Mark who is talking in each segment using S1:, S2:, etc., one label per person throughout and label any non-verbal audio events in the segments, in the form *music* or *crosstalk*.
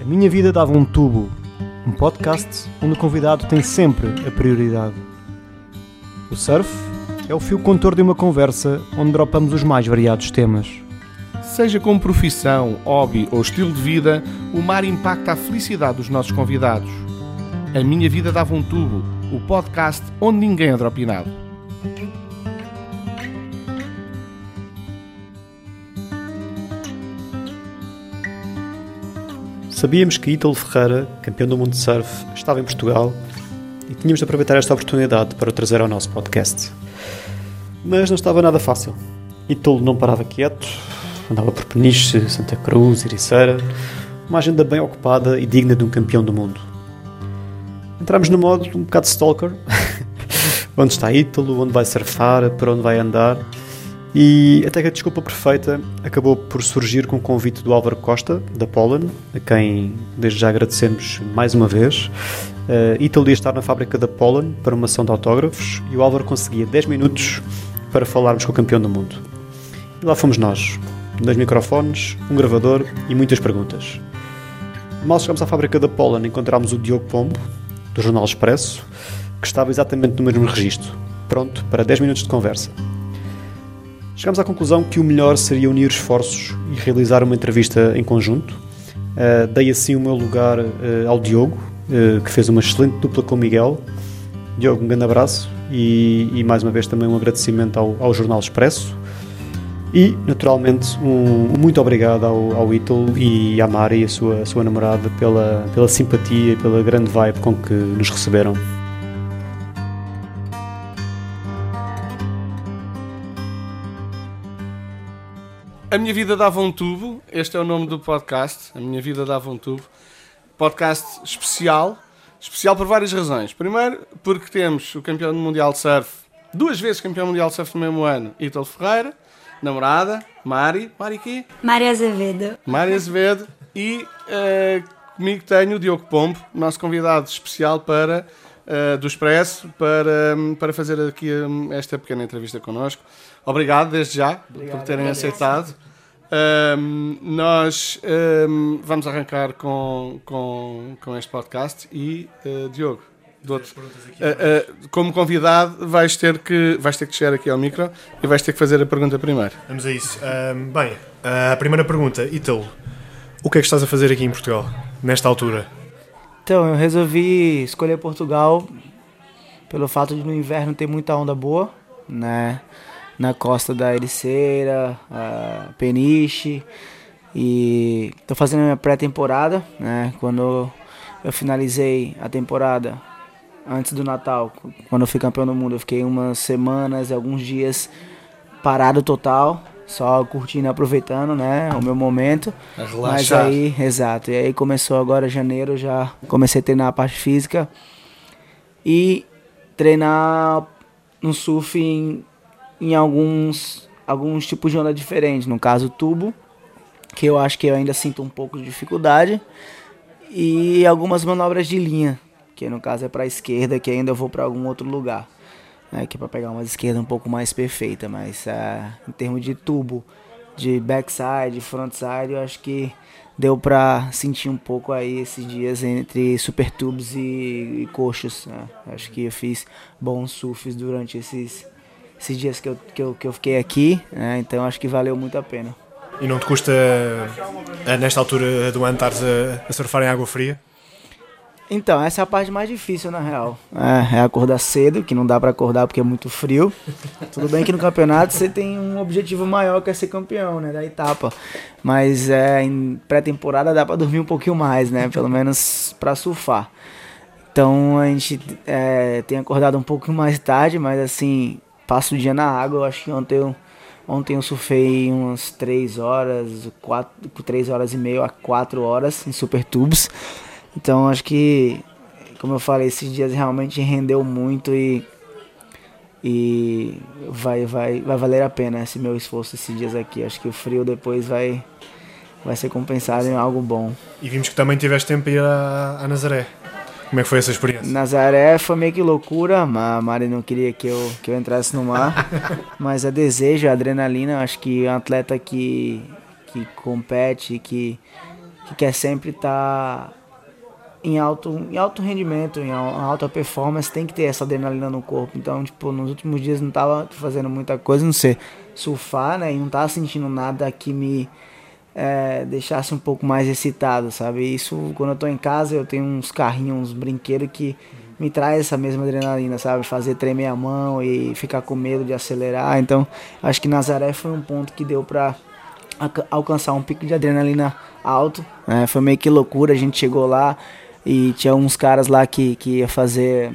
S1: A Minha Vida Dava um Tubo, um podcast onde o convidado tem sempre a prioridade. O surf é o fio contor de uma conversa onde dropamos os mais variados temas.
S2: Seja como profissão, hobby ou estilo de vida, o mar impacta a felicidade dos nossos convidados. A Minha Vida Dava um Tubo, o podcast onde ninguém é dropinado.
S1: Sabíamos que Ítalo Ferreira, campeão do mundo de surf, estava em Portugal e tínhamos de aproveitar esta oportunidade para o trazer ao nosso podcast. Mas não estava nada fácil. Ítalo não parava quieto, andava por Peniche, Santa Cruz, Ericeira, uma agenda bem ocupada e digna de um campeão do mundo. Entramos no modo um bocado stalker. *laughs* onde está Ítalo, onde vai surfar, para onde vai andar. E até que a desculpa perfeita acabou por surgir com o convite do Álvaro Costa, da Pollen, a quem desde já agradecemos mais uma vez. Uh, Ítalo ia estar na fábrica da Pollen para uma ação de autógrafos e o Álvaro conseguia 10 minutos para falarmos com o campeão do mundo. E lá fomos nós, dois microfones, um gravador e muitas perguntas. Mal chegamos à fábrica da Pollen, encontramos o Diogo Pombo, do Jornal Expresso, que estava exatamente no mesmo registro, pronto para 10 minutos de conversa. Chegámos à conclusão que o melhor seria unir esforços e realizar uma entrevista em conjunto. Uh, dei assim o meu lugar uh, ao Diogo, uh, que fez uma excelente dupla com o Miguel. Diogo, um grande abraço e, e mais uma vez também um agradecimento ao, ao Jornal Expresso. E, naturalmente, um muito obrigado ao, ao Ítalo e à Mari, a sua, a sua namorada, pela, pela simpatia e pela grande vibe com que nos receberam.
S2: A Minha Vida Dava um Tubo, este é o nome do podcast, A Minha Vida Dava um Tubo. Podcast especial, especial por várias razões. Primeiro, porque temos o campeão mundial de surf, duas vezes campeão mundial de surf no mesmo ano, Ítalo Ferreira, namorada, Mari, Mari quê?
S3: Mari Azevedo.
S2: Mari Azevedo e uh, comigo tenho o Diogo Pombo, nosso convidado especial para uh, do Expresso, para, para fazer aqui um, esta pequena entrevista connosco. Obrigado desde já Obrigado, por terem aceitado. Um, nós um, vamos arrancar com, com, com este podcast e uh, Diogo, uh, uh, como convidado vais ter que vais ter que chegar aqui ao micro e vais ter que fazer a pergunta primeiro.
S4: Vamos a isso. Bem, a primeira pergunta, Ítalo, o que é que estás a fazer aqui em Portugal nesta altura?
S5: Então eu resolvi escolher Portugal pelo fato de no inverno ter muita onda boa, né? na costa da Ericeira, Peniche. E estou fazendo minha pré-temporada, né? Quando eu finalizei a temporada antes do Natal, quando eu fui campeão do mundo, eu fiquei umas semanas, alguns dias parado total, só curtindo, aproveitando, né, o meu momento. Mas aí, exato. E aí começou agora janeiro, já comecei a treinar a parte física e treinar no surf em em alguns, alguns tipos de onda diferentes. No caso, tubo, que eu acho que eu ainda sinto um pouco de dificuldade. E algumas manobras de linha, que no caso é para a esquerda, que ainda eu vou para algum outro lugar. Né, que é para pegar uma esquerda um pouco mais perfeita. Mas uh, em termos de tubo, de backside, frontside, eu acho que deu para sentir um pouco aí esses dias entre super tubos e, e coxos. Né? Acho que eu fiz bons surfs durante esses esses dias que eu, que eu, que eu fiquei aqui, né? então acho que valeu muito a pena.
S4: E não te custa, eh, nesta altura do ano, estares a, a surfar em água fria?
S5: Então, essa é a parte mais difícil, na real. É, é acordar cedo, que não dá para acordar porque é muito frio. Tudo bem que no campeonato você tem um objetivo maior que é ser campeão, né, da etapa. Mas é, em pré-temporada dá para dormir um pouquinho mais, né, pelo menos para surfar. Então a gente é, tem acordado um pouco mais tarde, mas assim, passo o dia na água. Eu acho que ontem eu, ontem eu surfei umas 3 horas, 4, 3 horas e meia a 4 horas em super tubos. Então acho que, como eu falei, esses dias realmente rendeu muito e, e vai, vai, vai valer a pena esse meu esforço esses dias aqui. Acho que o frio depois vai, vai ser compensado em algo bom.
S4: E vimos que também tiveste tempo a ir a, a Nazaré. Como é que foi essa experiência?
S5: Nazaré foi meio que loucura, a Mari não queria que eu, que eu entrasse no mar, *laughs* mas a desejo, a adrenalina, acho que um atleta que, que compete, que, que quer sempre estar tá em alto, em alto rendimento, em alta performance, tem que ter essa adrenalina no corpo. Então, tipo, nos últimos dias não tava fazendo muita coisa, não sei, surfar, né? E não tava sentindo nada que me é, deixasse um pouco mais excitado, sabe? Isso, quando eu tô em casa, eu tenho uns carrinhos, uns brinquedos que me traz essa mesma adrenalina, sabe? Fazer tremer a mão e ficar com medo de acelerar. Então, acho que Nazaré foi um ponto que deu pra alcançar um pico de adrenalina alto. Né? Foi meio que loucura, a gente chegou lá e tinha uns caras lá que, que ia fazer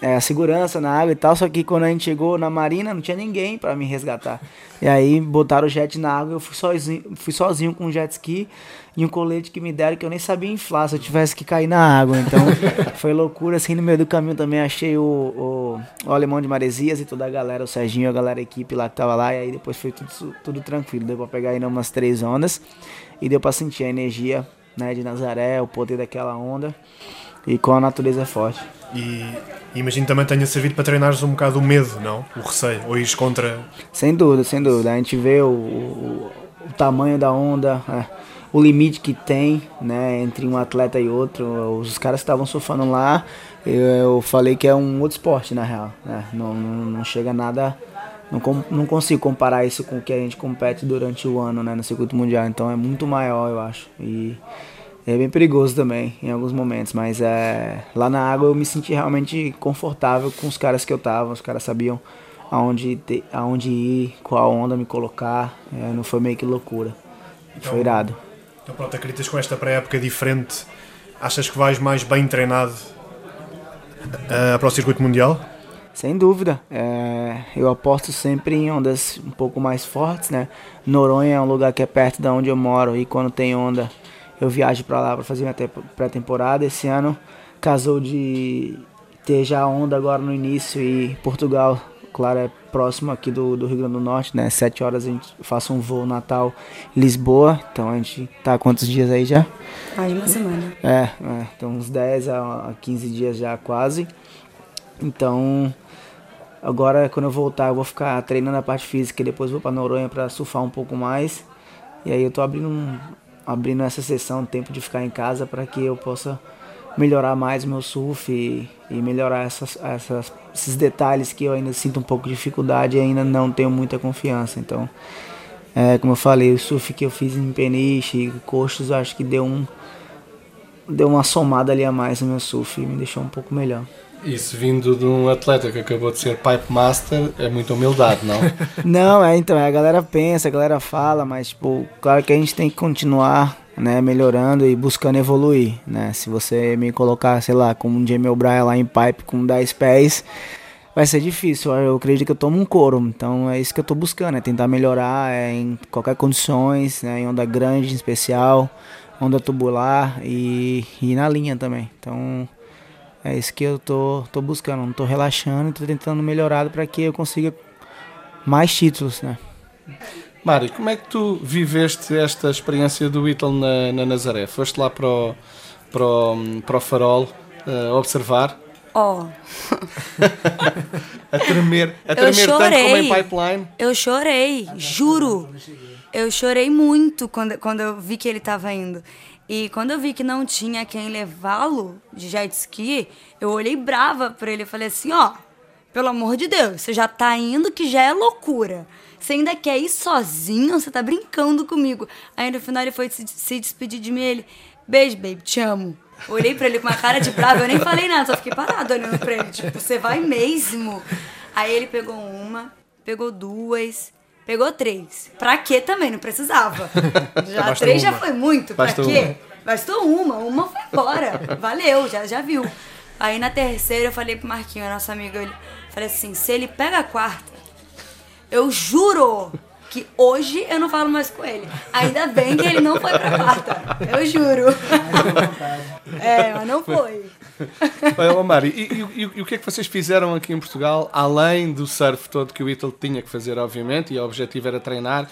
S5: é, a segurança na água e tal, só que quando a gente chegou na marina não tinha ninguém para me resgatar. E aí botaram o jet na água, eu fui sozinho, fui sozinho com um jet ski e um colete que me deram que eu nem sabia inflar se eu tivesse que cair na água. Então *laughs* foi loucura, assim, no meio do caminho também achei o, o, o alemão de Maresias e toda a galera, o Serginho, a galera, a equipe lá que tava lá, e aí depois foi tudo, tudo tranquilo, deu pra pegar ainda umas três ondas e deu pra sentir a energia né, de Nazaré, o poder daquela onda e com a natureza forte.
S4: E imagino também tenha servido para treinares um bocado o medo, não? O receio, ou ires contra.
S5: Sem dúvida, sem dúvida. A gente vê o, o, o tamanho da onda, é, o limite que tem né, entre um atleta e outro. Os caras que estavam surfando lá, eu, eu, falei que é um outro esporte na real. Né? Não, não, não chega nada. Não, não consigo comparar isso com o que a gente compete durante o ano né, no circuito mundial. Então é muito maior, eu acho. E é bem perigoso também em alguns momentos, mas é, lá na água eu me senti realmente confortável com os caras que eu tava, os caras sabiam aonde, te, aonde ir, qual onda me colocar, é, não foi meio que loucura, então, foi irado.
S4: Então pronto, acreditas com esta pré-época diferente, achas que vais mais bem treinado uh, para o circuito mundial?
S5: Sem dúvida, é, eu aposto sempre em ondas um pouco mais fortes, né? Noronha é um lugar que é perto de onde eu moro e quando tem onda eu viajo para lá para fazer minha pré-temporada. Esse ano casou de ter já onda agora no início e Portugal, claro, é próximo aqui do, do Rio Grande do Norte, né? Sete horas a gente faça um voo Natal Lisboa. Então a gente tá há quantos dias aí já?
S3: De uma semana.
S5: É, é então uns 10 a 15 dias já quase. Então agora quando eu voltar eu vou ficar treinando a parte física e depois vou para Noronha para surfar um pouco mais. E aí eu tô abrindo um, abrindo essa sessão, tempo de ficar em casa para que eu possa melhorar mais meu surf e, e melhorar essas, essas, esses detalhes que eu ainda sinto um pouco de dificuldade e ainda não tenho muita confiança. Então, é, como eu falei, o surf que eu fiz em Peniche e Costos, acho que deu um deu uma somada ali a mais no meu surf e me deixou um pouco melhor.
S2: Isso vindo de um atleta que acabou de ser Pipe Master é muita humildade, não? *laughs*
S5: não, é então, a galera pensa, a galera fala, mas tipo, claro que a gente tem que continuar né, melhorando e buscando evoluir, né? Se você me colocar, sei lá, como um Jamie O'Brien lá em pipe com 10 pés, vai ser difícil. Eu acredito que eu tomo um couro, então é isso que eu tô buscando, é tentar melhorar é, em qualquer condições, né, em onda grande em especial, onda tubular e, e na linha também. Então, é isso que eu tô, tô buscando, não tô relaxando, tô tentando melhorar para que eu consiga mais títulos, né?
S2: Mário, como é que tu viveste esta experiência do Whittle na, na Nazaré? Foste lá para o, para o, para o farol uh, observar?
S3: Oh. *laughs*
S2: a tremer, a tremer tanto como em pipeline?
S3: Eu chorei, juro. Eu chorei muito quando, quando eu vi que ele estava indo. E quando eu vi que não tinha quem levá-lo de jet ski, eu olhei brava para ele e falei assim: ó, pelo amor de Deus, você já tá indo que já é loucura. Você ainda quer ir sozinho? Você tá brincando comigo. Aí no final ele foi se, despedir de mim. Ele, beijo, baby, te amo. Olhei pra ele com uma cara de brava, eu nem falei nada, só fiquei parado olhando pra ele. Tipo, você vai mesmo? Aí ele pegou uma, pegou duas, Pegou três. Pra quê também? Não precisava. *laughs* Já três uma. já foi muito. Pra Bastou quê? Uma. Bastou uma. Uma foi embora. Valeu, já, já viu. Aí na terceira eu falei pro Marquinho, nosso amigo, ele falei assim, se ele pega a quarta, eu juro que hoje eu não falo mais com ele. Ainda bem que ele não foi pra quarta. Eu juro. é, mas não foi.
S2: Olha, Mari, e, e, e, o que é que vocês fizeram aqui em Portugal, além do surf todo que o Ítalo tinha que fazer, obviamente, e o objetivo era treinar?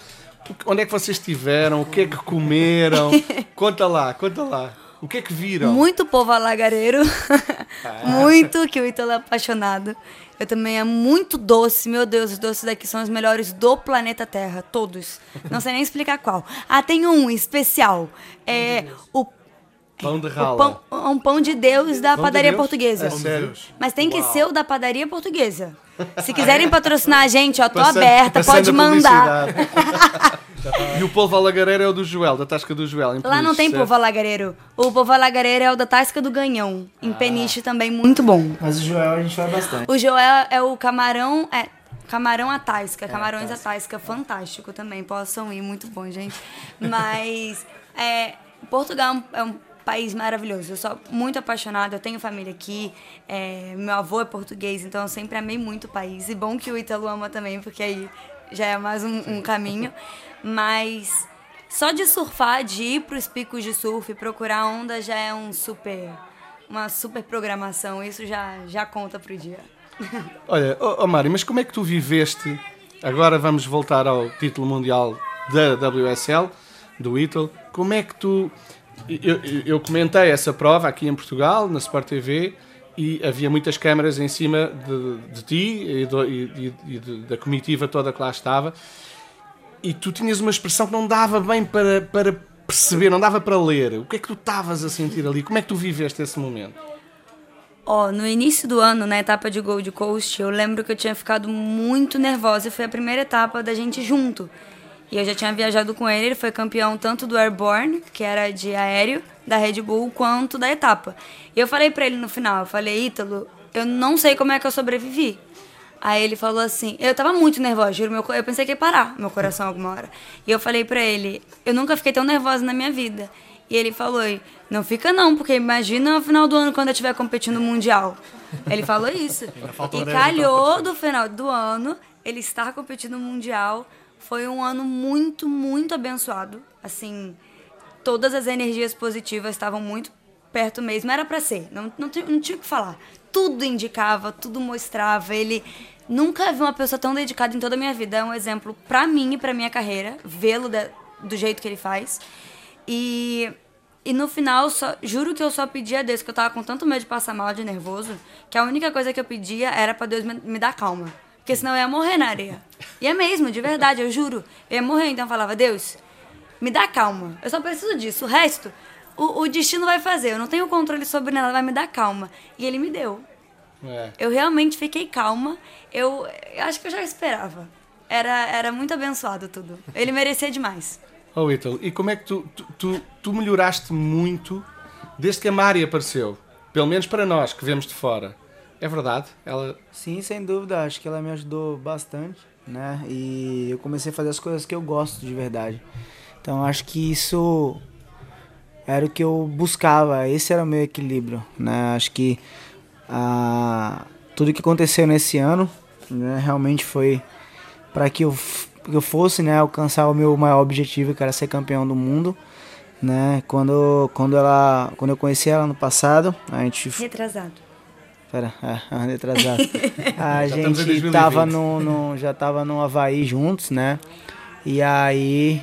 S2: Onde é que vocês estiveram? O que é que comeram? *laughs* Conta lá, conta lá. O que é que viram?
S3: Muito povo alagareiro. *laughs* muito, que o Ítalo é apaixonado. Eu também é muito doce. Meu Deus, os doces daqui são os melhores do planeta Terra. Todos. Não sei nem explicar qual. Ah, tem um especial. É o
S2: Pão de rala.
S3: pão, um pão de Deus da
S2: Pão de
S3: padaria
S2: Deus?
S3: portuguesa.
S2: É sério?
S3: Mas tem que ser o da padaria portuguesa. Se quiserem patrocinar a gente, ó, tô
S2: Passando-
S3: aberta,
S2: passando
S3: pode mandar.
S2: publicidade. *laughs* e o polvo alagareiro é o do Joel, da tasca do Joel. em
S3: Lá não
S2: Peniche,
S3: tem
S2: certo?
S3: povo alagareiro. O povo alagareiro é o da Tasca do Ganhão, em Peniche também, muito bom.
S5: Mas o Joel a gente vai bastante.
S3: O Joel é o camarão. É, camarão à tasca, camarões à tasca, fantástico também. Possam ir, muito bom, gente. Mas é, Portugal é um país maravilhoso. Eu sou muito apaixonada, eu tenho família aqui. é, meu avô é português, então eu sempre amei muito o país. E bom que o Ítalo ama também, porque aí já é mais um, um caminho. Mas só de surfar, de ir para os picos de surf e procurar onda já é um super. Uma super programação, isso já, já conta pro dia. *laughs*
S2: Olha, oh, Mário, mas como é que tu viveste? Agora vamos voltar ao título mundial da WSL, do Ítalo. Como é que tu. Eu, eu- comentei essa prova aqui em Portugal, na Sport TV, e havia muitas câmaras em cima de, de ti e, do- e- e- da comitiva toda que lá estava. E tu tinhas uma expressão que não dava bem para, para perceber, não dava para ler. O que é que tu estavas a sentir ali? Como é que tu viveste esse momento?
S3: Ó, no início do ano, na etapa de Gold Coast, eu lembro que eu tinha ficado muito nervosa foi a primeira etapa da gente junto. E eu já tinha viajado com ele, ele foi campeão tanto do Airborne, que era de aéreo, da Red Bull, quanto da etapa. E eu falei pra ele no final, eu falei, Ítalo, eu não sei como é que eu sobrevivi. Aí ele falou assim, eu tava muito nervosa, juro, meu, eu pensei que ia parar meu coração alguma hora. E eu falei pra ele, eu nunca fiquei tão nervosa na minha vida. E ele falou, não fica não, porque imagina no final do ano quando eu estiver competindo no Mundial. Ele falou isso. E calhou do final do ano ele estar competindo no Mundial. Foi um ano muito, muito abençoado. Assim, todas as energias positivas estavam muito perto mesmo. Era pra ser, não, não, tinha- não tinha o que falar. Tudo indicava, tudo mostrava. Ele nunca vi uma pessoa tão dedicada em toda a minha vida. É um exemplo pra mim e pra minha carreira, vê-lo do jeito que ele faz. E, e no final, só, juro que eu só pedi a Deus, que eu tava com tanto medo de passar mal, de nervoso, que a única coisa que eu pedia era pra Deus me, me dar calma. Porque senão eu ia morrer na areia. E é mesmo, de verdade, eu juro. Eu ia morrer, então eu falava, Deus, me dá calma. Eu só preciso disso. O resto, o, o destino vai fazer. Eu não tenho controle sobre nada, vai me dar calma. E ele me deu.
S2: É.
S3: Eu realmente fiquei calma. Eu, eu acho que eu já esperava. Era, era muito abençoado tudo. Ele merecia demais.
S2: Oh, Ítalo, e como é que tu, tu, tu, tu melhoraste muito desde que a Mari apareceu? Pelo menos para nós que vemos de fora. É verdade? Ela.
S5: Sim, sem dúvida, acho que ela me ajudou bastante, né? E eu comecei a fazer as coisas que eu gosto de verdade. Então acho que isso era o que eu buscava, esse era o meu equilíbrio, né? Acho que ah, tudo que aconteceu nesse ano, né, realmente foi para que eu, que eu fosse, né, alcançar o meu maior objetivo, que era ser campeão do mundo, né? Quando quando ela, quando eu conheci ela no passado, a gente
S3: Retrasado.
S5: Pera, é, ano atrasado. *laughs* A gente
S2: 2020.
S5: tava no, no- já tava no Havaí juntos, né? E aí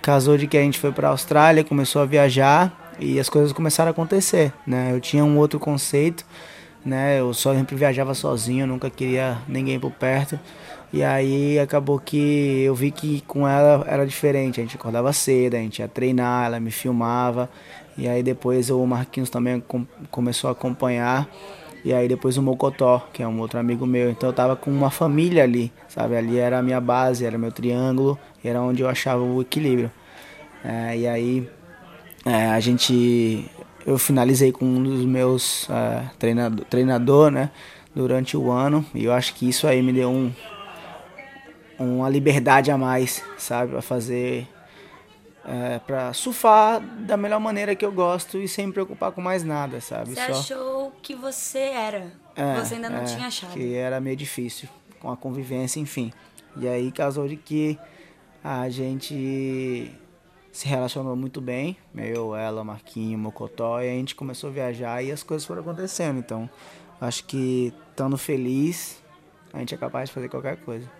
S5: casou de que a gente foi pra Austrália, começou a viajar e as coisas começaram a acontecer, né? Eu tinha um outro conceito, né? Eu só sempre viajava sozinho, nunca queria ninguém por perto. E aí acabou que eu vi que com ela era diferente. A gente acordava cedo, a gente ia treinar, ela me filmava. E aí depois o Marquinhos também com- começou a acompanhar. E aí depois o Mocotó, que é um outro amigo meu. Então eu tava com uma família ali, sabe? Ali era a minha base, era meu triângulo, era onde eu achava o equilíbrio. É, e aí é, a gente. Eu finalizei com um dos meus é, treinador, treinador, né? Durante o ano. E eu acho que isso aí me deu um, uma liberdade a mais, sabe? Pra fazer. É, pra surfar da melhor maneira que eu gosto e sem me preocupar com mais nada, sabe?
S3: Você achou que você era.
S5: É,
S3: você ainda não
S5: é,
S3: tinha achado.
S5: Que era meio difícil com a convivência, enfim. E aí casou de que a gente se relacionou muito bem, eu, ela, Marquinho, Mocotó, e a gente começou a viajar e as coisas foram acontecendo. Então, acho que estando feliz, a gente é capaz de fazer qualquer coisa.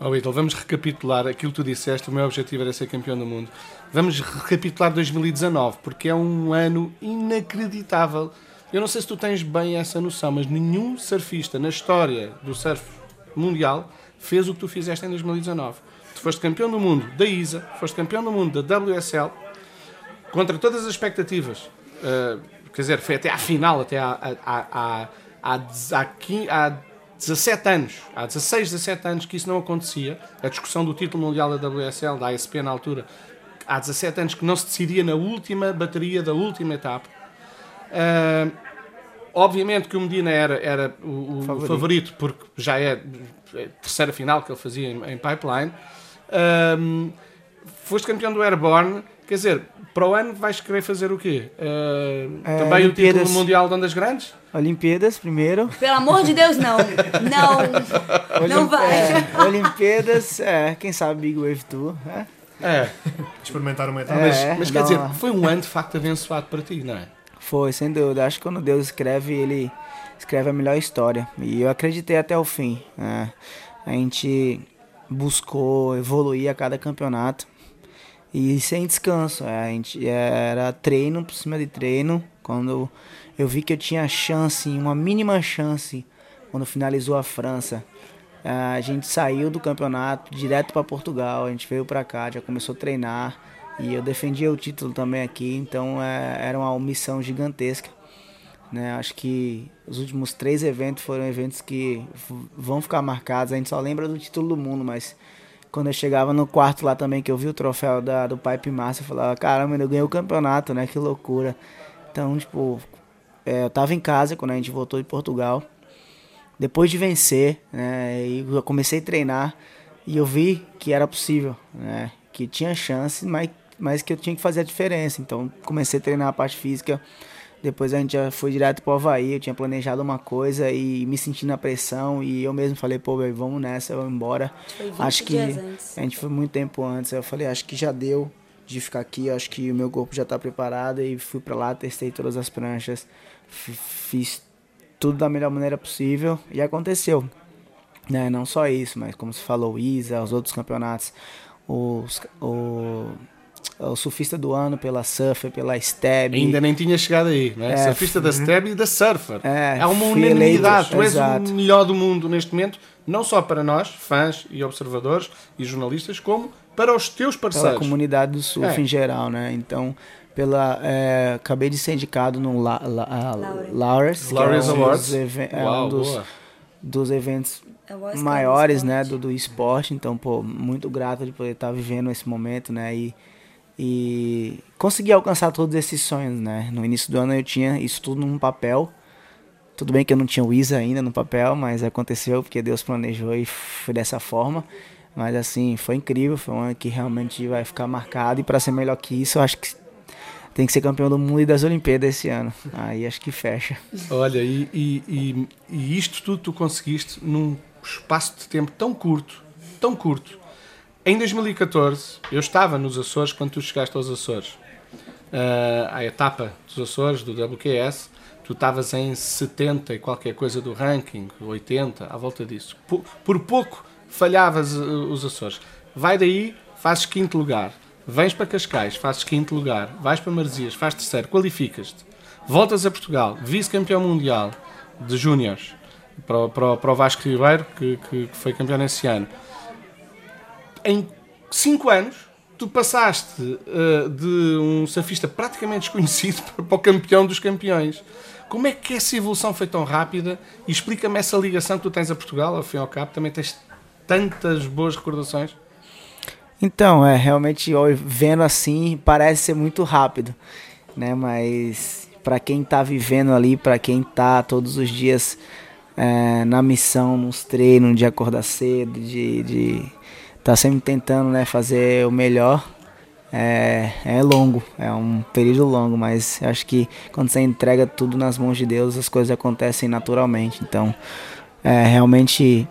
S2: Oh, Whittle, vamos recapitular aquilo que tu disseste. O meu objetivo era ser campeão do mundo. Vamos recapitular 2019, porque é um ano inacreditável. Eu não sei se tu tens bem essa noção, mas nenhum surfista na história do surf mundial fez o que tu fizeste em 2019. Tu foste campeão do mundo da ISA, foste campeão do mundo da WSL, contra todas as expectativas. Uh, quer dizer, foi até à final, até há, há, há, há, há 17 anos, há 16, 17 anos que isso não acontecia. A discussão do título mundial da WSL, da ASP na altura, há 17 anos que não se decidia na última bateria da última etapa. Uh, obviamente que o Medina era, era o, o favorito. favorito. porque já é a terceira final que ele fazia em, em pipeline. Uh, foste campeão do Airborne, quer dizer, para o ano vais querer fazer o quê? Uh, é, também Olimpíadas. o título mundial de ondas grandes?
S5: Olimpíadas primeiro.
S3: Pelo amor de Deus, não. Não. Não vai.
S5: É, Olimpíadas, é, quem sabe Big Wave Tour. É.
S2: é.
S4: Experimentar uma etapa.
S2: É, mas, mas quer dizer, foi um ano de facto abençoado para ti, não é?
S5: Foi, sem dúvida. Acho que quando Deus escreve, ele escreve a melhor história. E eu acreditei até o fim. Né? A gente buscou evoluir a cada campeonato. E sem descanso. É, a gente era treino por cima de treino. Quando eu vi que eu tinha chance, uma mínima chance, quando finalizou a França, a gente saiu do campeonato direto para Portugal. A gente veio para cá, já começou a treinar. E eu defendia o título também aqui, então é, era uma missão gigantesca. Né? Acho que os últimos três eventos foram eventos que vão ficar marcados. A gente só lembra do título do mundo, mas quando eu chegava no quarto lá também, que eu vi o troféu da, do Pipe Master, eu falava, caramba, eu ganhei o campeonato, né? Que loucura. Então, tipo, é, eu tava em casa quando a gente voltou de Portugal. Depois de vencer, né? E eu comecei a treinar e eu vi que era possível, né? Que tinha chance, mas, mas que eu tinha que fazer a diferença. Então, comecei a treinar a parte física depois a gente já foi direto pro Havaí, eu tinha planejado uma coisa e me senti na pressão e eu mesmo falei, pô, vamos nessa, vamos embora. Acho que a gente foi muito tempo antes. Eu falei, acho que já deu de ficar aqui, acho que o meu corpo já está preparado e fui para lá, testei todas as pranchas, fiz tudo da melhor maneira possível e aconteceu. Né? Não só isso, mas como você falou, o ISA, os outros campeonatos, os, o o surfista do ano pela Surfer, pela Stab.
S2: Ainda nem tinha chegado aí, né? É, surfista da Stab e da Surfer. É, é uma unanimidade. Tu és o melhor do mundo neste momento, não só para nós, fãs e observadores e jornalistas, como para os teus parceiros.
S5: Pela comunidade do surf é. em geral, né? Então, pela é, acabei de ser indicado no La, La, Lawrence,
S2: Lawrence é um
S5: Awards. Dos, é Uau, um dos, dos eventos maiores, né, do, do esporte. Então, pô, muito grato de poder estar vivendo esse momento, né? E e consegui alcançar todos esses sonhos, né? No início do ano eu tinha isso tudo num papel. Tudo bem que eu não tinha o ISA ainda no papel, mas aconteceu porque Deus planejou e foi dessa forma. Mas assim, foi incrível, foi um ano que realmente vai ficar marcado e para ser melhor que isso, eu acho que tem que ser campeão do mundo e das Olimpíadas esse ano. Aí acho que fecha.
S2: Olha, e, e, e, e isto tudo tu conseguiste num espaço de tempo tão curto, tão curto, em 2014, eu estava nos Açores quando tu chegaste aos Açores. Uh, à etapa dos Açores, do WQS, tu estavas em 70 e qualquer coisa do ranking, 80, à volta disso. Por, por pouco falhavas uh, os Açores. Vai daí, fazes quinto lugar. Vens para Cascais, fazes quinto lugar. Vais para Marzias, fazes terceiro, qualificas-te. Voltas a Portugal, vice-campeão mundial de júniores para, para, para o Vasco Ribeiro, que, que, que foi campeão nesse ano em 5 anos, tu passaste uh, de um surfista praticamente desconhecido *laughs* para o campeão dos campeões. Como é que essa evolução foi tão rápida? E explica-me essa ligação que tu tens a Portugal, ao fim e ao cabo, também tens tantas boas recordações.
S5: Então, é realmente vendo assim parece ser muito rápido, né? Mas para quem está vivendo ali, para quem está todos os dias é, na missão, nos treinos, de acordar cedo, de, de tá sempre tentando né, fazer o melhor. É, é longo, é um período longo, mas acho que quando você entrega tudo nas mãos de Deus, as coisas acontecem naturalmente. Então, é, realmente,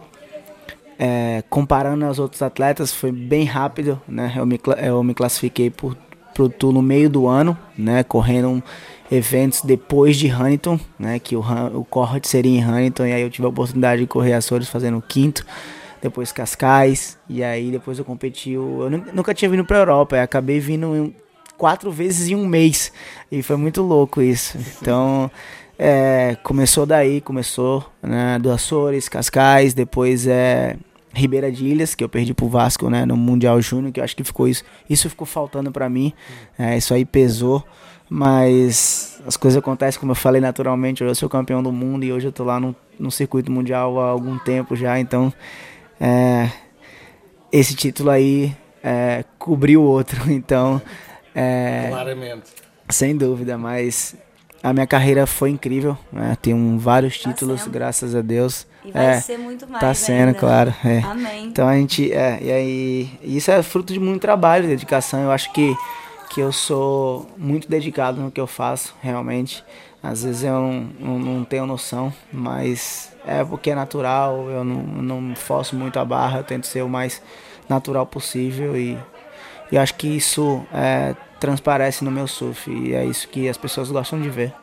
S5: é, comparando aos outros atletas, foi bem rápido. Né? Eu, me, eu me classifiquei por, pro tour no meio do ano, né? correndo eventos depois de Huntington, né? que o, o corte seria em Huntington, e aí eu tive a oportunidade de correr Açores fazendo o quinto depois Cascais, e aí depois eu competi. Eu nunca tinha vindo pra Europa, acabei vindo quatro vezes em um mês, e foi muito louco isso. *laughs* Então. É, começou daí, começou né, do Açores, Cascais, depois é Ribeira de Ilhas, que eu perdi pro Vasco, né, no Mundial Júnior, que eu acho que ficou isso, isso ficou faltando para mim, é, isso aí pesou, mas as coisas acontecem, como eu falei naturalmente, eu sou campeão do mundo e hoje eu tô lá no, no circuito mundial há algum tempo já, então é, esse título aí é, cobriu o outro, *laughs* então... É,
S2: Claramente.
S5: Sem dúvida, mas a minha carreira foi incrível, né? Tenho vários tá títulos, graças a Deus.
S3: E vai é, ser muito mais.
S5: Tá sendo,
S3: ainda.
S5: claro. É.
S3: Amém.
S5: Então a gente. É, e aí. Isso é fruto de muito trabalho, dedicação. Eu acho que, que eu sou muito dedicado no que eu faço, realmente. Às vezes eu não, não, não tenho noção, mas é porque é natural, eu não, não forço muito a barra, eu tento ser o mais natural possível e, e acho que isso é, transparece no meu surf e é isso que as pessoas gostam de ver.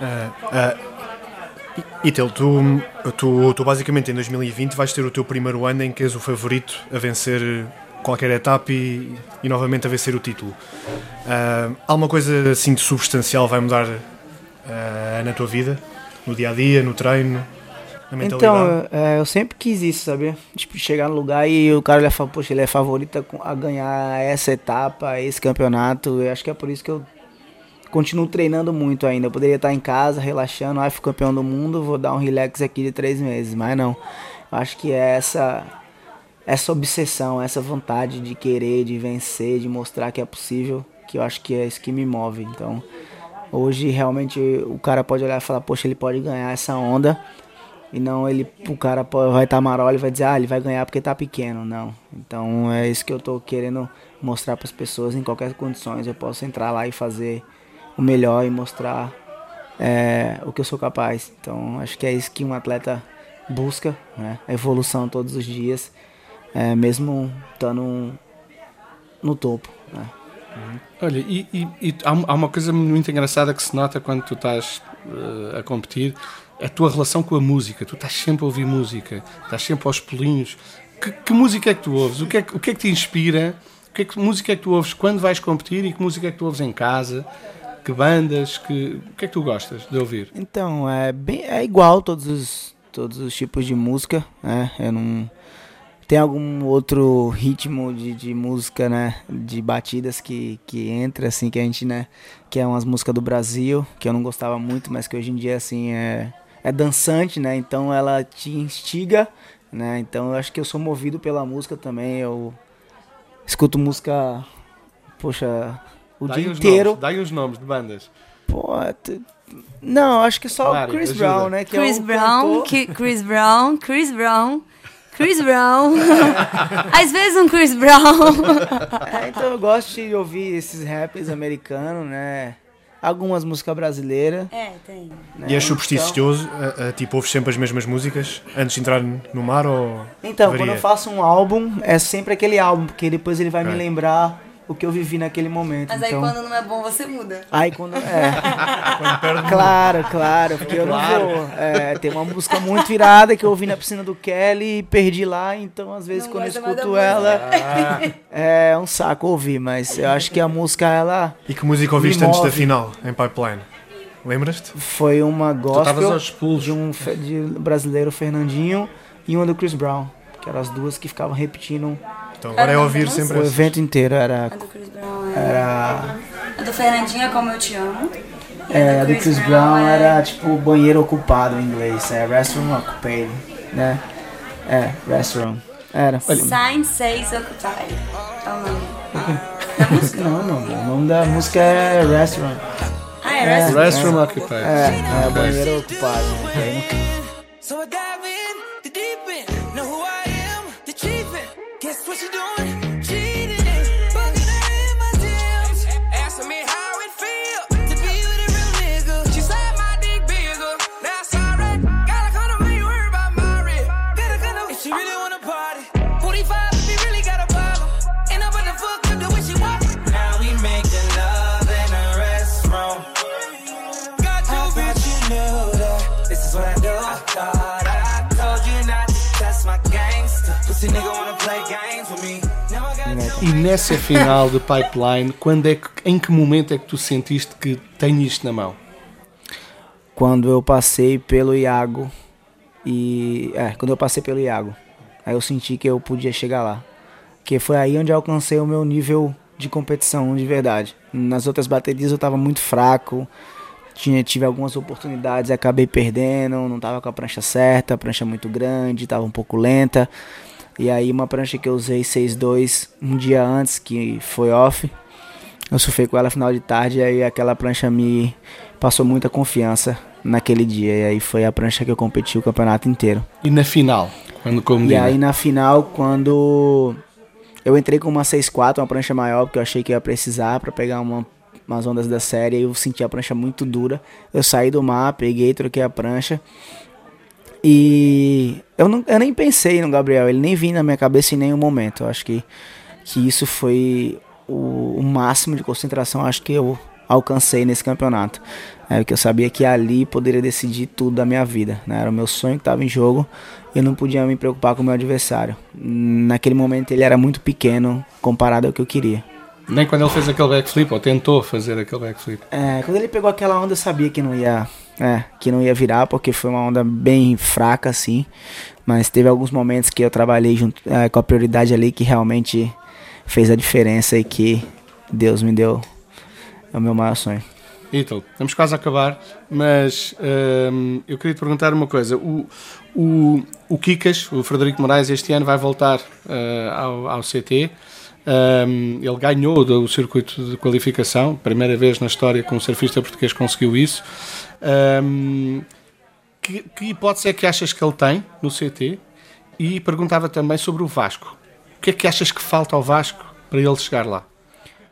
S4: Uh, Itel, tu, tu, tu basicamente em 2020 vais ter o teu primeiro ano em que és o favorito a vencer qualquer etapa e, e novamente a vencer o título. Uh, alguma coisa assim de substancial vai mudar na tua vida? No dia a dia, no treino?
S5: Então, é, eu sempre quis isso, sabe? Tipo, chegar no lugar e o cara ele fala, poxa, ele é favorito a ganhar essa etapa, esse campeonato. Eu acho que é por isso que eu continuo treinando muito ainda. Eu poderia estar em casa, relaxando, ah, fui campeão do mundo, vou dar um relax aqui de três meses, mas não. Eu acho que é essa, essa obsessão, essa vontade de querer, de vencer, de mostrar que é possível, que eu acho que é isso que me move. Então, hoje realmente o cara pode olhar e falar, poxa, ele pode ganhar essa onda e não ele, o cara vai estar marol e vai dizer, ah, ele vai ganhar porque tá pequeno. Não. Então é isso que eu tô querendo mostrar para as pessoas em qualquer condições. Eu posso entrar lá e fazer o melhor e mostrar é, o que eu sou capaz. Então acho que é isso que um atleta busca, né? A evolução todos os dias, é, mesmo estando no topo. Né?
S2: Uhum. Olha, e, e, e, há uma coisa muito engraçada que se nota quando tu estás uh, a competir a tua relação com a música. Tu estás sempre a ouvir música, estás sempre aos pulinhos. Que, que música é que tu ouves? O que é o que, é que te inspira? Que, é que música é que tu ouves quando vais competir e que música é que tu ouves em casa? Que bandas? Que, o que é que tu gostas de ouvir?
S5: Então, é, bem, é igual todos os, todos os tipos de música. Né? Eu não. Tem algum outro ritmo de, de música, né? De batidas que, que entra, assim, que a gente, né? Que é umas músicas do Brasil, que eu não gostava muito, mas que hoje em dia, assim, é é dançante, né? Então ela te instiga, né? Então eu acho que eu sou movido pela música também. Eu escuto música, poxa, o
S2: dá
S5: dia inteiro.
S2: Nomes, dá aí os nomes de bandas.
S5: Pô, não, acho que só Mário, Chris ajuda. Brown, né?
S3: Que Chris é Brown, Chris Brown, Chris Brown. Chris Brown. *laughs* Às vezes um Chris Brown. *laughs*
S5: é, então eu gosto de ouvir esses raps americanos, né? Algumas músicas brasileiras.
S3: É, tem.
S4: Né? E é supersticioso? Então, tipo, ouves sempre as mesmas músicas antes de entrar no mar ou.
S5: Então, varia? quando eu faço um álbum, é sempre aquele álbum, porque depois ele vai me lembrar o que eu vivi naquele momento.
S3: Mas
S5: então...
S3: aí quando não é bom, você muda.
S5: Aí quando. É. *laughs* quando claro, claro, porque eu não vou. É, tem uma música muito virada que eu ouvi na piscina do Kelly e perdi lá, então às vezes não quando eu escuto ela. Ah. É um saco ouvir, mas eu acho que a música ela.
S4: E que música ouviste antes da final, em Pipeline? Lembras-te?
S5: Foi uma gospel de um de brasileiro Fernandinho e uma do Chris Brown, que eram as duas que ficavam repetindo
S4: então agora é ouvir sempre
S5: O evento inteiro era.
S3: A do Chris Brown era. A do Fernandinho é Como Eu Te Amo.
S5: É, a do Chris Brown era tipo banheiro ocupado em inglês, é Restroom Occupied, né? É, Restroom. Era.
S3: Sign Says Occupied. É o nome.
S5: Não, não. O nome da música é Restroom.
S3: Ah, é, é Restroom.
S2: Restroom Occupied.
S5: É, é banheiro ocupado. Né? you doing?
S2: E nessa final de pipeline, quando é que, em que momento é que tu sentiste que tenho isto na mão?
S5: Quando eu passei pelo Iago e é, quando eu passei pelo Iago, aí eu senti que eu podia chegar lá, que foi aí onde eu alcancei o meu nível de competição de verdade. Nas outras baterias eu estava muito fraco, tinha, tive algumas oportunidades acabei perdendo, não estava com a prancha certa, a prancha muito grande, estava um pouco lenta. E aí uma prancha que eu usei 6.2 um dia antes, que foi off, eu surfei com ela final de tarde e aí aquela prancha me passou muita confiança naquele dia. E aí foi a prancha que eu competi o campeonato inteiro.
S2: E na final? Quando como
S5: E aí na final, quando eu entrei com uma 6.4, uma prancha maior, porque eu achei que ia precisar para pegar uma, umas ondas da série, eu senti a prancha muito dura. Eu saí do mar, peguei, troquei a prancha. E eu, não, eu nem pensei no Gabriel, ele nem vinha na minha cabeça em nenhum momento. Eu acho que, que isso foi o, o máximo de concentração, acho que eu alcancei nesse campeonato. É, porque eu sabia que ali poderia decidir tudo da minha vida. Né? Era o meu sonho que estava em jogo eu não podia me preocupar com o meu adversário. Naquele momento ele era muito pequeno comparado ao que eu queria.
S2: Nem quando ele fez aquele backflip, ou tentou fazer aquele backflip.
S5: É, quando ele pegou aquela onda eu sabia que não ia, é, que não ia virar, porque foi uma onda bem fraca assim. Mas teve alguns momentos que eu trabalhei junto é, com a prioridade ali que realmente fez a diferença e que Deus me deu é o meu maior sonho.
S2: Ítalo, estamos quase a acabar, mas hum, eu queria te perguntar uma coisa. O, o, o Kikas, o Frederico Moraes, este ano vai voltar uh, ao, ao, CT. Um, ele ganhou o circuito de qualificação, primeira vez na história que um surfista português conseguiu isso. Um, que, que hipótese é que achas que ele tem no CT? E perguntava também sobre o Vasco. O que é que achas que falta ao Vasco para ele chegar lá?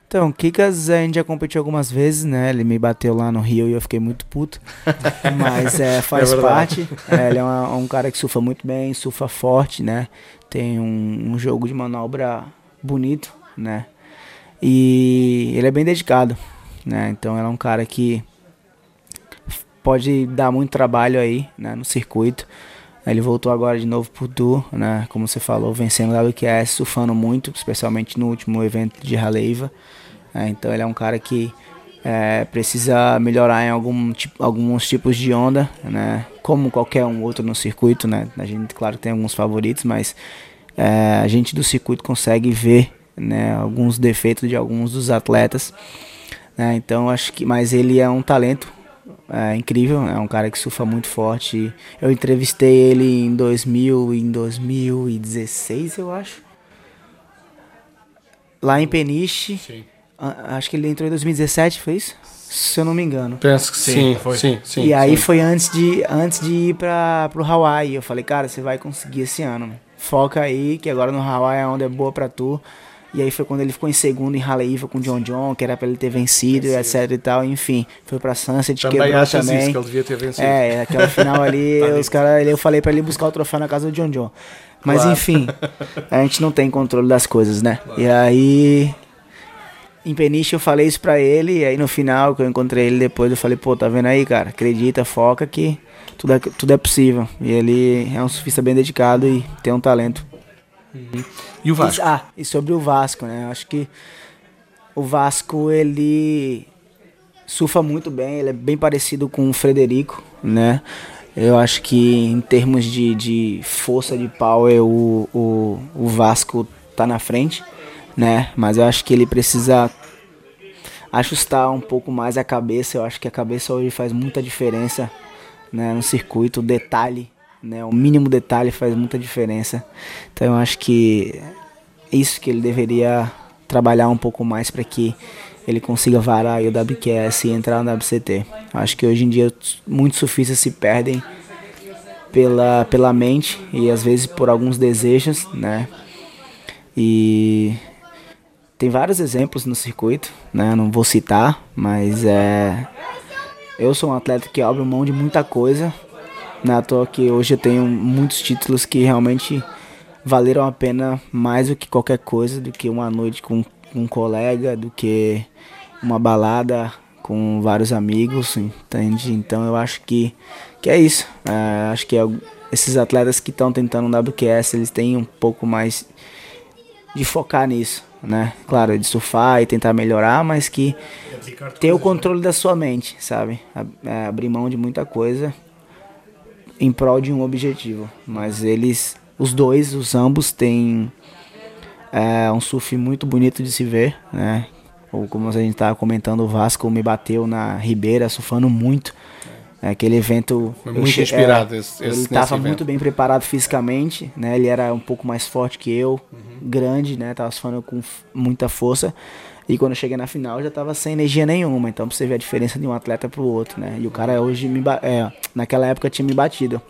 S5: Então, Kikas a gente já competiu algumas vezes, né? Ele me bateu lá no Rio e eu fiquei muito puto. *laughs* Mas é, faz é parte. É, ele é uma, um cara que surfa muito bem, surfa forte, né? Tem um, um, jogo de manobra bonito, né? E ele é bem dedicado, né? Então ele é um cara que pode dar muito trabalho aí, né? No circuito. Ele voltou agora de novo pro Tour, né? Como você falou, vencendo o WQS, surfando muito, especialmente no último evento de Raleiva. É, então ele é um cara que é, precisa melhorar em algum, tipo, alguns tipos de onda, né? Como qualquer um outro no circuito, né? A gente, claro, tem alguns favoritos, mas é, a gente do circuito consegue ver, né? Alguns defeitos de alguns dos atletas. Né? Então acho que, mas ele é um talento é incrível, é um cara que surfa muito forte. Eu entrevistei ele em 2000, em 2016, eu acho. Lá em Peniche. Sim. Acho que ele entrou em 2017, foi isso? Se eu não me engano.
S2: Penso que sim, sim foi. Sim, sim,
S5: e aí foi antes de, antes de ir para pro Hawaii. Eu falei, cara, você vai conseguir esse ano. Foca aí, que agora no Hawaii é onde é boa para tu. E aí foi quando ele ficou em segundo em Haleiva com o John John, que era para ele ter vencido, vencido, etc e tal. Enfim, foi pra Sunset,
S2: também
S5: quebrou também.
S2: Isso, que ele devia ter vencido.
S5: É, aquela final ali, *laughs* tá os caras, eu falei para ele buscar o troféu na casa do John John. Mas claro. enfim, *laughs* a gente não tem controle das coisas, né? Claro. E aí em Peniche eu falei isso pra ele, e aí no final, que eu encontrei ele depois, eu falei, pô, tá vendo aí, cara? Acredita, foca que tudo é, tudo é possível. E ele é um surfista bem dedicado e tem um talento.
S2: Uhum. E o Vasco?
S5: Ah, e sobre o Vasco, né? Acho que o Vasco, ele surfa muito bem, ele é bem parecido com o Frederico, né? Eu acho que em termos de, de força de power, o, o, o Vasco tá na frente, né? Mas eu acho que ele precisa ajustar um pouco mais a cabeça. Eu acho que a cabeça hoje faz muita diferença né, no circuito, o detalhe né? O mínimo detalhe faz muita diferença. Então eu acho que é isso que ele deveria trabalhar um pouco mais para que ele consiga varar o WQS e entrar no WCT. Eu acho que hoje em dia muitos surfistas se perdem pela, pela mente e às vezes por alguns desejos, né? E tem vários exemplos no circuito, né? Não vou citar, mas é eu sou um atleta que abre mão de muita coisa não é toa que hoje eu tenho muitos títulos que realmente valeram a pena mais do que qualquer coisa, do que uma noite com um colega, do que uma balada com vários amigos, entende? Então eu acho que, que é isso. É, acho que é, esses atletas que estão tentando um WQS, eles têm um pouco mais de focar nisso, né? Claro, de surfar e tentar melhorar, mas que ter o controle da sua mente, sabe? É, abrir mão de muita coisa em prol de um objetivo. Mas eles, os dois, os ambos têm é, um surf muito bonito de se ver, né? Ou como a gente estava comentando, o Vasco me bateu na Ribeira, surfando muito. É, aquele evento.
S2: Foi muito inspirado
S5: é,
S2: esse,
S5: Ele estava muito bem preparado fisicamente, né? Ele era um pouco mais forte que eu, uhum. grande, né? Tava surfando com muita força. E quando eu cheguei na final já tava sem energia nenhuma. Então pra você ver a diferença de um atleta pro outro, né? E o cara hoje me é, naquela época tinha me batido.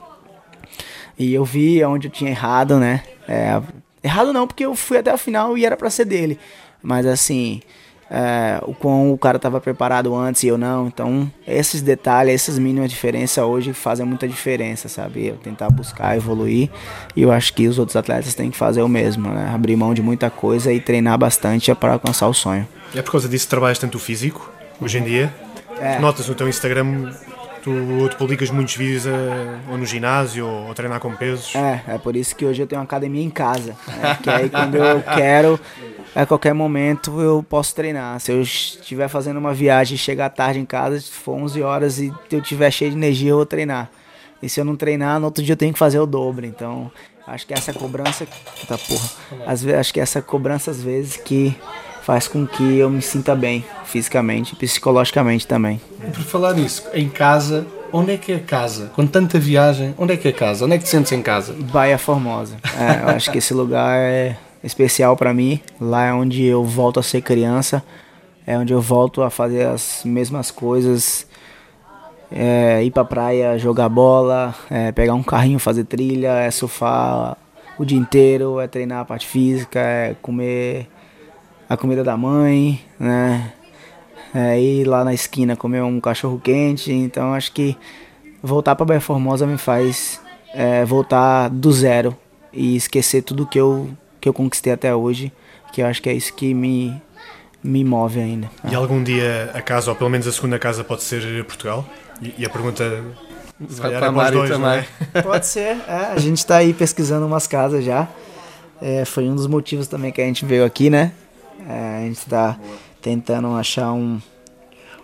S5: E eu vi onde eu tinha errado, né? É, errado não, porque eu fui até a final e era para ser dele. Mas assim, é, o quão o cara estava preparado antes e eu não. Então, esses detalhes, essas mínimas diferenças hoje fazem muita diferença, sabe? Eu tentar buscar evoluir e eu acho que os outros atletas têm que fazer o mesmo, né? Abrir mão de muita coisa e treinar bastante para alcançar o sonho.
S4: É por causa disso que trabalhas tanto o físico, hoje em dia? É. Notas no teu Instagram Tu, tu, publicas muitos vídeos a, eh, ou no ginásio ou treinar com pesos?
S5: É, é por isso que hoje eu tenho uma academia em casa. Né? que aí quando eu quero, a qualquer momento eu posso treinar. Se eu estiver fazendo uma viagem e chegar tarde em casa, se for 11 horas e eu estiver cheio de energia, eu vou treinar. E se eu não treinar, no outro dia eu tenho que fazer o dobro. Então, acho que essa cobrança. Tá porra. Às vezes, acho que essa cobrança, às vezes, que faz com que eu me sinta bem fisicamente e psicologicamente também.
S2: Por falar nisso, em casa, onde é que é casa? Com tanta viagem, onde é que é casa? Onde é que te sentes em casa?
S5: Baía Formosa. É, eu acho que esse lugar é especial para mim. Lá é onde eu volto a ser criança, é onde eu volto a fazer as mesmas coisas. É, ir pra praia, jogar bola, é, pegar um carrinho, fazer trilha, é surfar o dia inteiro, é treinar a parte física, é comer a comida da mãe, né? É, ir lá na esquina comer um cachorro quente. Então acho que voltar para Bahia Formosa me faz é, voltar do zero e esquecer tudo que eu, que eu conquistei até hoje, que eu acho que é isso que me, me move ainda.
S4: E algum dia a casa, ou pelo menos a segunda casa, pode ser Portugal? E, e a pergunta
S2: vai para a Mari dois, também.
S5: É? *laughs* Pode ser, é, a gente está aí pesquisando umas casas já. É, foi um dos motivos também que a gente veio aqui, né? É, a gente está tentando achar um,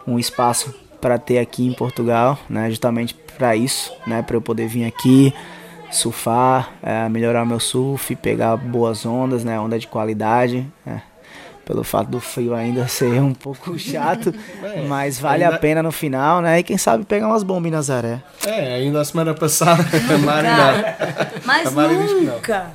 S5: um espaço para ter aqui em Portugal, né, justamente para isso, né, para eu poder vir aqui surfar, é, melhorar meu surf, pegar boas ondas, né, onda de qualidade. É pelo fato do frio ainda *laughs* ser um pouco chato, *laughs* é, mas vale ainda... a pena no final, né? E quem sabe pegar umas bombas em Nazaré.
S2: É, ainda a semana passada, *laughs* a Mari não.
S3: Mas a Mari nunca.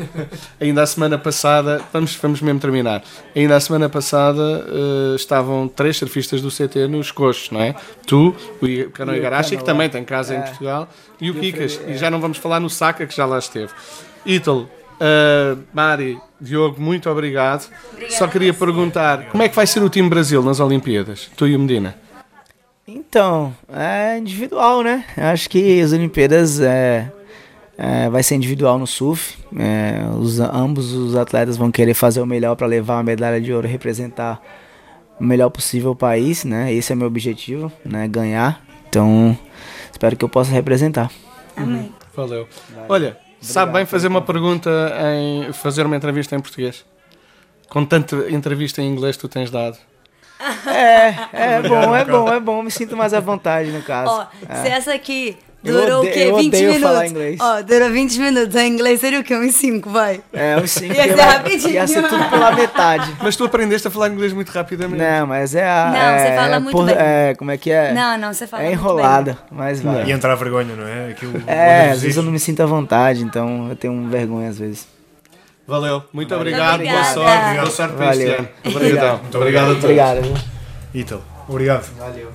S2: Ainda a semana passada, vamos, vamos mesmo terminar. Ainda a semana passada uh, estavam três surfistas do CT nos coxos, não é? Tu, o Cano Igarashi, que também tem casa é. em Portugal, e o e Kikas. É. E já não vamos falar no Saca, que já lá esteve. Ítalo, Uh, Mari, Diogo, muito obrigado. Obrigada Só queria perguntar, como é que vai ser o time Brasil nas Olimpíadas? Tu e o Medina?
S5: Então, é individual, né? Acho que as Olimpíadas é, é vai ser individual no surf. É, os, ambos os atletas vão querer fazer o melhor para levar uma medalha de ouro, representar o melhor possível o país, né? Esse é meu objetivo, né? Ganhar. Então, espero que eu possa representar.
S3: Amém.
S2: Valeu. Olha, Sabe bem fazer uma pergunta em fazer uma entrevista em português? Com tanta entrevista em inglês que tu tens dado.
S5: É, é bom, é bom, é bom. Me sinto mais à vontade no caso. Ó,
S3: é. se essa aqui Durou odeio, o quê? 20 minutos? Falar inglês. Ó, durou 20 minutos. Em inglês seria o quê? Uns 5, vai.
S5: É, uns 5.
S3: Ia ser rapidinho.
S5: Ia ser tudo pela metade.
S2: Mas tu aprendeste a falar inglês muito rapidamente.
S5: Não, mas é a.
S3: Não,
S5: é,
S3: você fala
S5: é,
S3: muito por, bem.
S5: É, como é que é?
S3: Não, não, você fala
S5: É enrolada, mas vai.
S4: E entrar vergonha, não é? Aquilo,
S5: é, às vezes eu não me sinto à vontade, então eu tenho vergonha às vezes.
S2: Valeu, muito obrigado, boa sorte, boa sorte para este ano.
S5: Obrigado.
S2: Muito obrigado a todos.
S5: Obrigado.
S4: Ítalo, obrigado.
S5: Valeu.